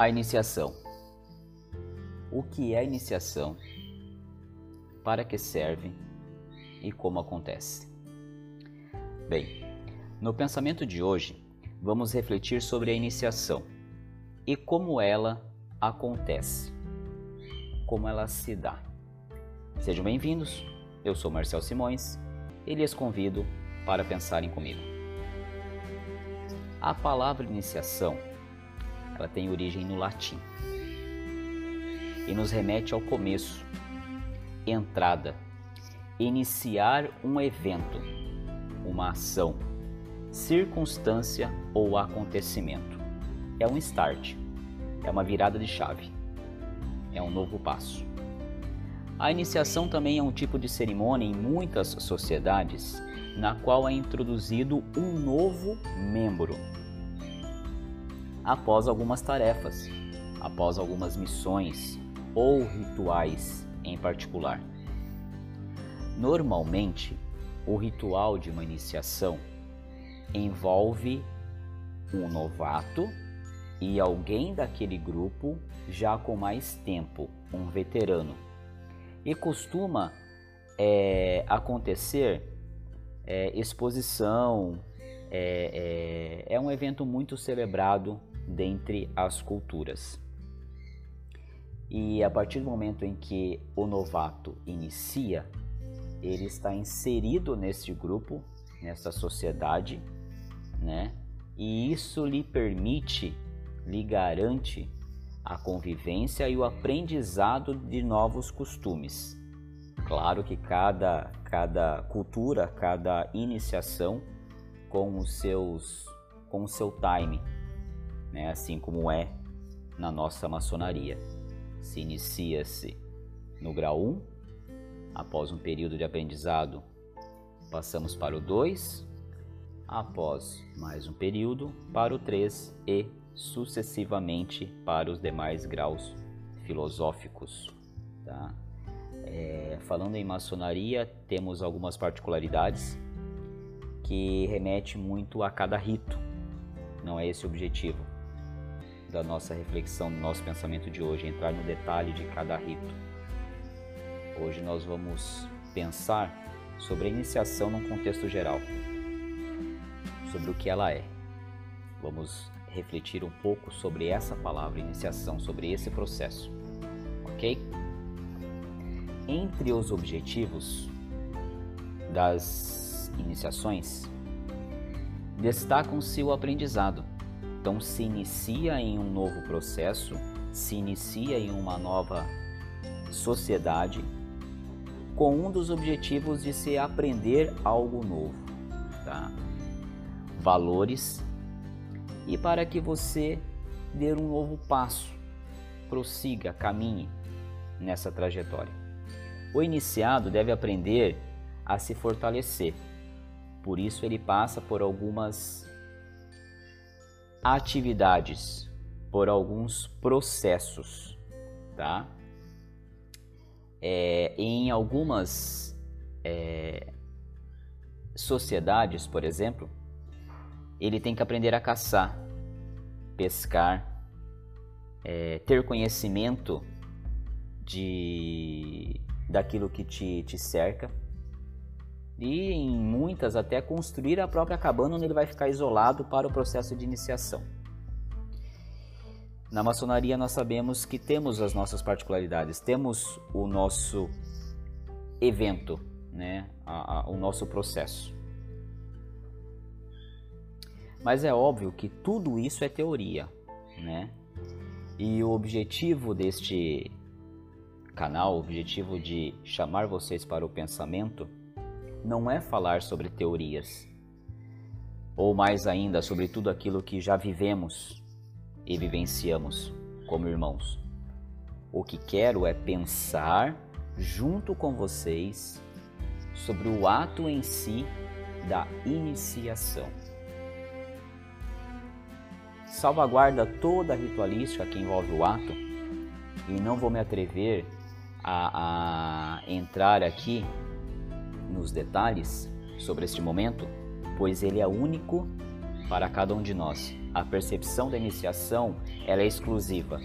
A iniciação. O que é a iniciação? Para que serve e como acontece? Bem, no pensamento de hoje, vamos refletir sobre a iniciação e como ela acontece, como ela se dá. Sejam bem-vindos, eu sou Marcel Simões e lhes convido para pensarem comigo. A palavra iniciação ela tem origem no latim. E nos remete ao começo, entrada, iniciar um evento, uma ação, circunstância ou acontecimento. É um start, é uma virada de chave, é um novo passo. A iniciação também é um tipo de cerimônia em muitas sociedades na qual é introduzido um novo membro após algumas tarefas, após algumas missões ou rituais em particular. Normalmente, o ritual de uma iniciação envolve um novato e alguém daquele grupo já com mais tempo, um veterano. E costuma é, acontecer é, exposição, é, é, é um evento muito celebrado dentre as culturas. E a partir do momento em que o novato inicia, ele está inserido nesse grupo, nessa sociedade, né? E isso lhe permite, lhe garante a convivência e o aprendizado de novos costumes. Claro que cada, cada cultura, cada iniciação com os seus com o seu time, né? assim como é na nossa maçonaria. Se inicia-se no grau 1, após um período de aprendizado, passamos para o 2, após mais um período, para o 3 e sucessivamente para os demais graus filosóficos. Tá? É, falando em maçonaria, temos algumas particularidades que remete muito a cada rito. Não é esse o objetivo da nossa reflexão, do nosso pensamento de hoje, entrar no detalhe de cada rito. Hoje nós vamos pensar sobre a iniciação num contexto geral, sobre o que ela é. Vamos refletir um pouco sobre essa palavra iniciação, sobre esse processo, ok? Entre os objetivos das iniciações, destacam-se o aprendizado, então se inicia em um novo processo, se inicia em uma nova sociedade com um dos objetivos de se aprender algo novo, tá? Valores e para que você dê um novo passo, prossiga, caminhe nessa trajetória. O iniciado deve aprender a se fortalecer. Por isso ele passa por algumas atividades, por alguns processos, tá? É, em algumas é, sociedades, por exemplo, ele tem que aprender a caçar, pescar, é, ter conhecimento de daquilo que te, te cerca e em muitas até construir a própria cabana onde ele vai ficar isolado para o processo de iniciação. Na maçonaria nós sabemos que temos as nossas particularidades, temos o nosso evento, né, a, a, o nosso processo. Mas é óbvio que tudo isso é teoria, né? E o objetivo deste canal, o objetivo de chamar vocês para o pensamento, não é falar sobre teorias, ou mais ainda sobre tudo aquilo que já vivemos e vivenciamos como irmãos. O que quero é pensar junto com vocês sobre o ato em si da iniciação. Salvaguarda toda a ritualística que envolve o ato e não vou me atrever a, a entrar aqui nos detalhes sobre este momento, pois ele é único para cada um de nós. A percepção da iniciação ela é exclusiva.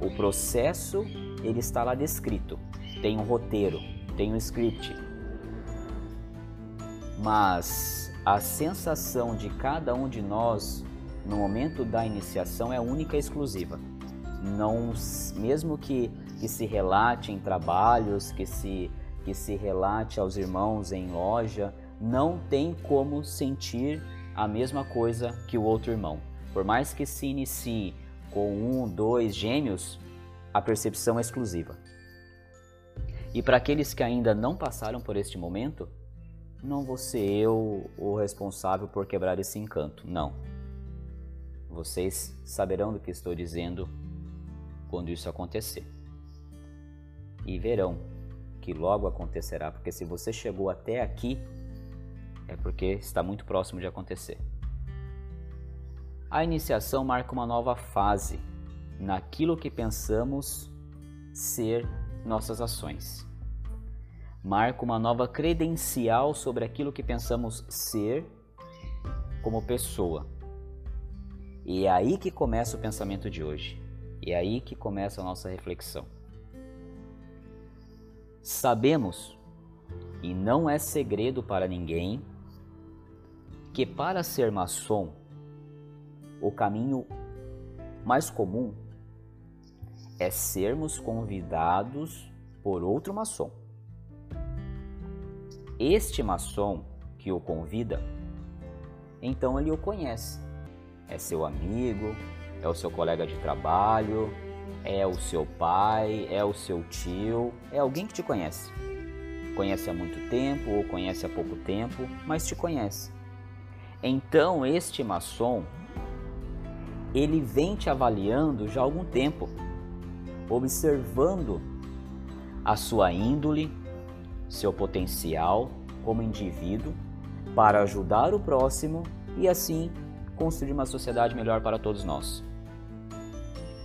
O processo ele está lá descrito. Tem um roteiro, tem um script. Mas a sensação de cada um de nós no momento da iniciação é única e exclusiva. Não, mesmo que, que se relate em trabalhos, que se, que se relate aos irmãos em loja, não tem como sentir a mesma coisa que o outro irmão. Por mais que se inicie com um, dois gêmeos, a percepção é exclusiva. E para aqueles que ainda não passaram por este momento, não vou ser eu o responsável por quebrar esse encanto, não. Vocês saberão do que estou dizendo quando isso acontecer. E verão que logo acontecerá, porque se você chegou até aqui, é porque está muito próximo de acontecer. A iniciação marca uma nova fase naquilo que pensamos ser nossas ações. Marca uma nova credencial sobre aquilo que pensamos ser como pessoa. E é aí que começa o pensamento de hoje. E é aí que começa a nossa reflexão. Sabemos, e não é segredo para ninguém, que para ser maçom, o caminho mais comum é sermos convidados por outro maçom. Este maçom que o convida, então ele o conhece. É seu amigo, é o seu colega de trabalho, é o seu pai, é o seu tio, é alguém que te conhece. Conhece há muito tempo ou conhece há pouco tempo, mas te conhece. Então, este maçom, ele vem te avaliando já há algum tempo, observando a sua índole, seu potencial como indivíduo para ajudar o próximo e assim construir uma sociedade melhor para todos nós.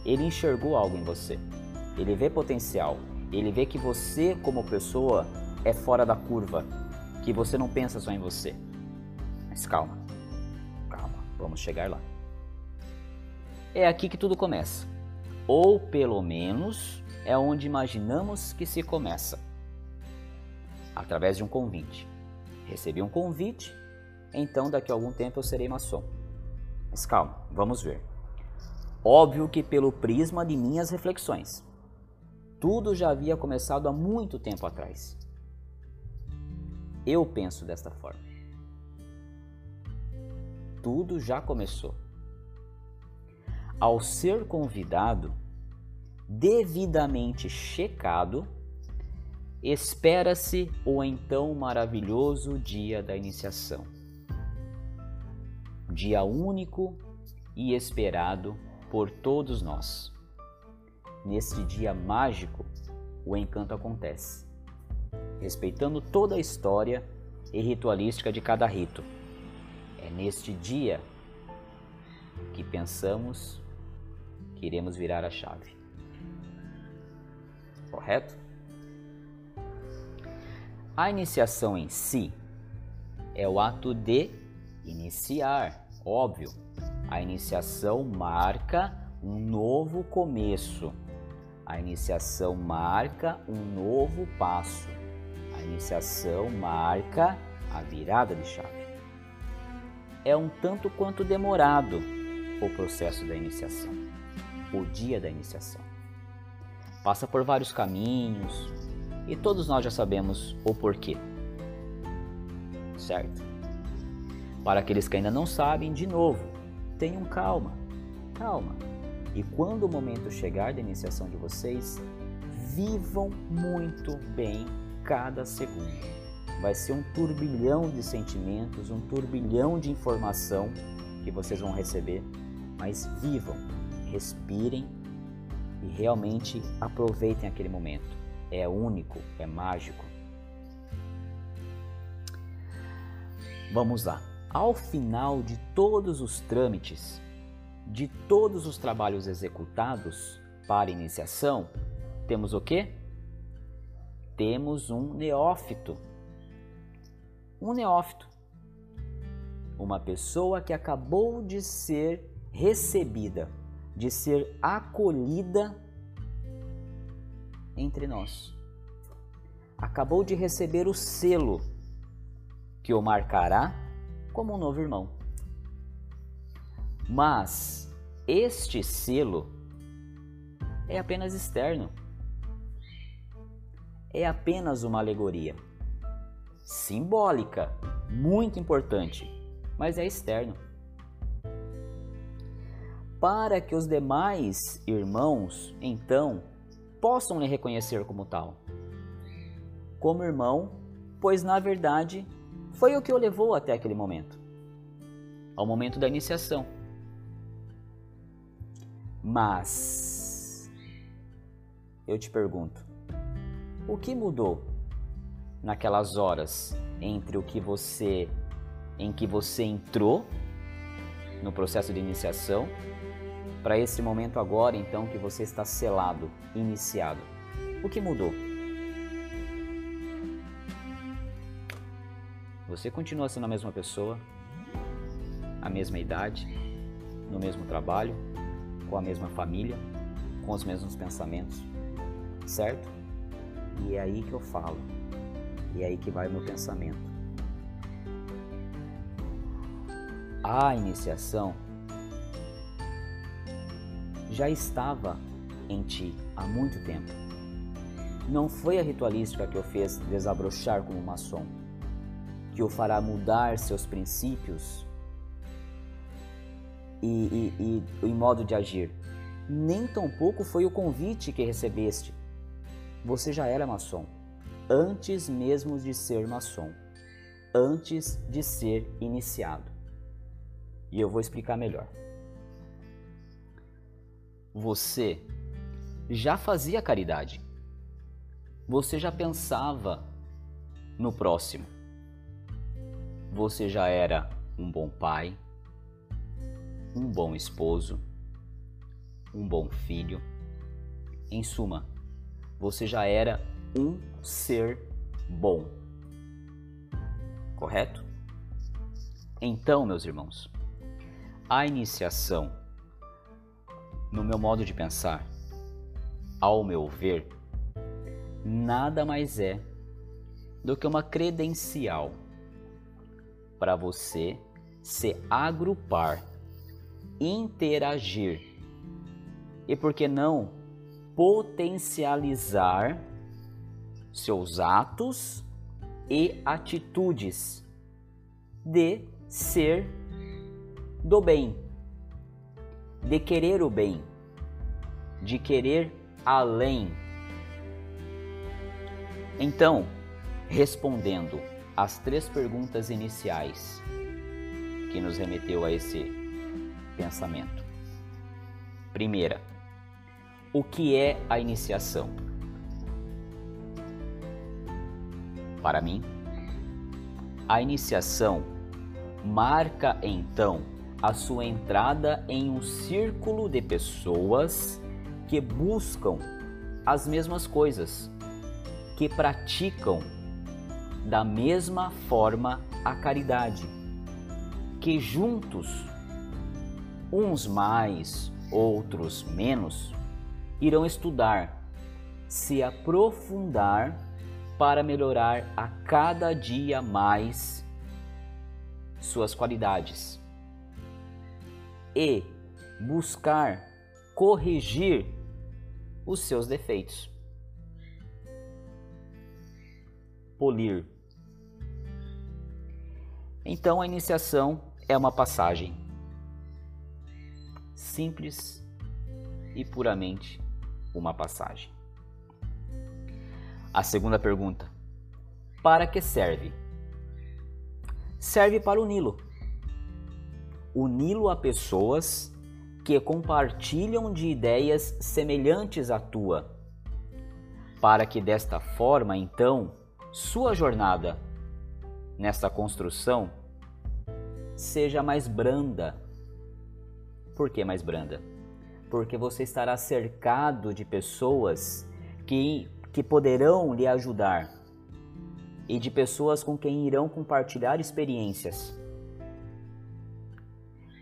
Ele enxergou algo em você. Ele vê potencial. Ele vê que você, como pessoa, é fora da curva, que você não pensa só em você. Mas calma. Vamos chegar lá. É aqui que tudo começa. Ou pelo menos é onde imaginamos que se começa. Através de um convite. Recebi um convite, então daqui a algum tempo eu serei maçom. Mas calma, vamos ver. Óbvio que pelo prisma de minhas reflexões. Tudo já havia começado há muito tempo atrás. Eu penso desta forma tudo já começou. Ao ser convidado, devidamente checado, espera-se o então maravilhoso dia da iniciação. Dia único e esperado por todos nós. Neste dia mágico, o encanto acontece, respeitando toda a história e ritualística de cada rito é neste dia que pensamos que iremos virar a chave. Correto? A iniciação em si é o ato de iniciar, óbvio. A iniciação marca um novo começo. A iniciação marca um novo passo. A iniciação marca a virada de chave é um tanto quanto demorado o processo da iniciação, o dia da iniciação. Passa por vários caminhos e todos nós já sabemos o porquê. Certo? Para aqueles que ainda não sabem, de novo, tenham calma, calma. E quando o momento chegar da iniciação de vocês, vivam muito bem cada segundo vai ser um turbilhão de sentimentos, um turbilhão de informação que vocês vão receber, mas vivam, respirem e realmente aproveitem aquele momento. É único, é mágico. Vamos lá. Ao final de todos os trâmites, de todos os trabalhos executados para iniciação, temos o quê? Temos um neófito um neófito, uma pessoa que acabou de ser recebida, de ser acolhida entre nós. Acabou de receber o selo que o marcará como um novo irmão. Mas este selo é apenas externo. É apenas uma alegoria. Simbólica, muito importante, mas é externo. Para que os demais irmãos, então, possam lhe reconhecer como tal. Como irmão, pois na verdade foi o que o levou até aquele momento ao momento da iniciação. Mas eu te pergunto, o que mudou naquelas horas entre o que você em que você entrou no processo de iniciação para esse momento agora então que você está selado, iniciado? O que mudou? Você continua sendo a mesma pessoa, a mesma idade, no mesmo trabalho, com a mesma família, com os mesmos pensamentos, certo? E é aí que eu falo, e é aí que vai o meu pensamento. A iniciação já estava em ti há muito tempo. Não foi a ritualística que o fez desabrochar como maçom, que o fará mudar seus princípios e, e, e em modo de agir. Nem tampouco foi o convite que recebeste. Você já era maçom, antes mesmo de ser maçom, antes de ser iniciado. E eu vou explicar melhor. Você já fazia caridade. Você já pensava no próximo. Você já era um bom pai, um bom esposo, um bom filho. Em suma, você já era um ser bom. Correto? Então, meus irmãos, a iniciação, no meu modo de pensar, ao meu ver, nada mais é do que uma credencial para você se agrupar interagir e, por que não, potencializar seus atos e atitudes de ser do bem, de querer o bem, de querer além. Então, respondendo às três perguntas iniciais que nos remeteu a esse pensamento. Primeira, o que é a iniciação? Para mim, a iniciação marca então a sua entrada em um círculo de pessoas que buscam as mesmas coisas, que praticam da mesma forma a caridade, que juntos uns mais, outros menos, irão estudar, se aprofundar para melhorar a cada dia mais suas qualidades e buscar corrigir os seus defeitos. Polir. Então a iniciação é uma passagem simples e puramente uma passagem. A segunda pergunta: para que serve? Serve para uni-lo. Uni-lo a pessoas que compartilham de ideias semelhantes à tua, para que desta forma, então, sua jornada nesta construção seja mais branda por que mais branda? Porque você estará cercado de pessoas que, que poderão lhe ajudar e de pessoas com quem irão compartilhar experiências.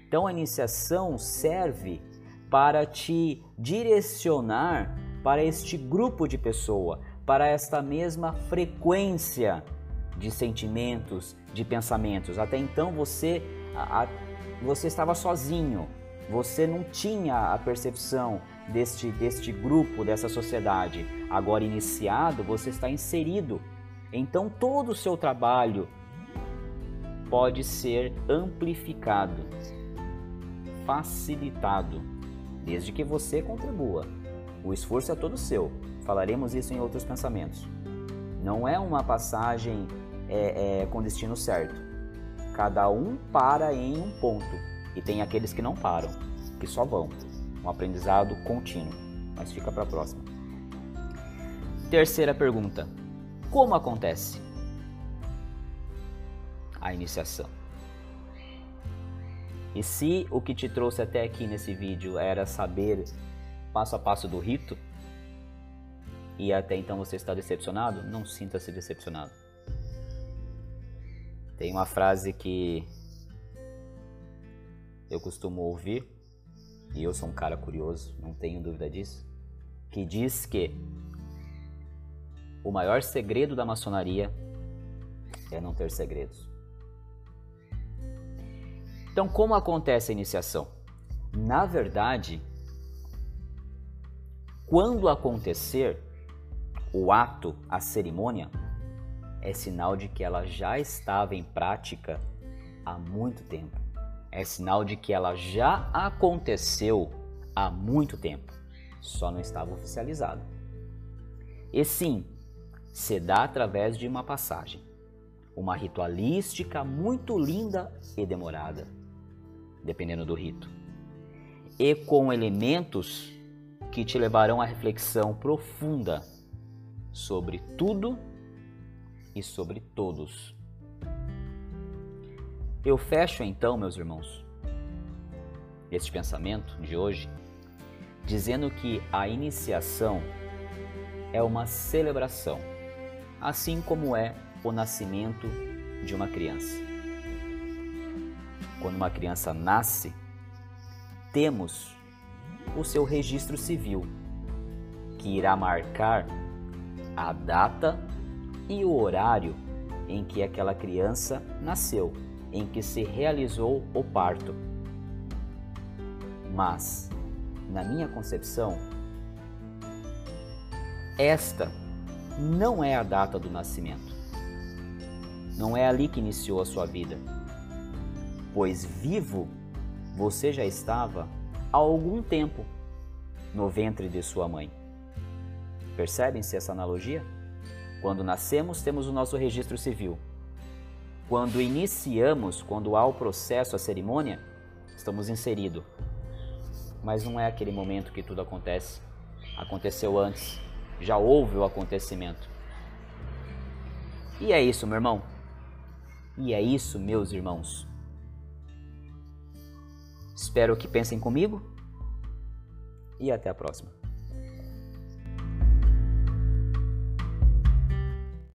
Então a iniciação serve para te direcionar para este grupo de pessoa, para esta mesma frequência de sentimentos, de pensamentos. Até então você, a, você estava sozinho, você não tinha a percepção deste, deste grupo, dessa sociedade. Agora iniciado, você está inserido. Então todo o seu trabalho pode ser amplificado, facilitado, desde que você contribua. O esforço é todo seu. Falaremos isso em outros pensamentos. Não é uma passagem é, é, com destino certo. Cada um para em um ponto e tem aqueles que não param, que só vão. Um aprendizado contínuo. Mas fica para a próxima. Terceira pergunta: Como acontece a iniciação? E se o que te trouxe até aqui nesse vídeo era saber passo a passo do rito, e até então você está decepcionado, não sinta-se decepcionado. Tem uma frase que eu costumo ouvir, e eu sou um cara curioso, não tenho dúvida disso, que diz que o maior segredo da maçonaria é não ter segredos. Então, como acontece a iniciação? Na verdade, quando acontecer o ato, a cerimônia, é sinal de que ela já estava em prática há muito tempo. É sinal de que ela já aconteceu há muito tempo, só não estava oficializado. E sim, se dá através de uma passagem, uma ritualística muito linda e demorada, dependendo do rito, e com elementos que te levarão à reflexão profunda sobre tudo e sobre todos. Eu fecho então, meus irmãos, este pensamento de hoje, dizendo que a iniciação é uma celebração, assim como é o nascimento de uma criança. Quando uma criança nasce, temos o seu registro civil, que irá marcar a data e o horário em que aquela criança nasceu, em que se realizou o parto. Mas, na minha concepção, esta não é a data do nascimento. Não é ali que iniciou a sua vida, pois vivo você já estava há algum tempo no ventre de sua mãe. Percebem-se essa analogia? Quando nascemos, temos o nosso registro civil. Quando iniciamos, quando há o processo, a cerimônia, estamos inseridos. Mas não é aquele momento que tudo acontece. Aconteceu antes. Já houve o acontecimento. E é isso, meu irmão. E é isso, meus irmãos. Espero que pensem comigo e até a próxima.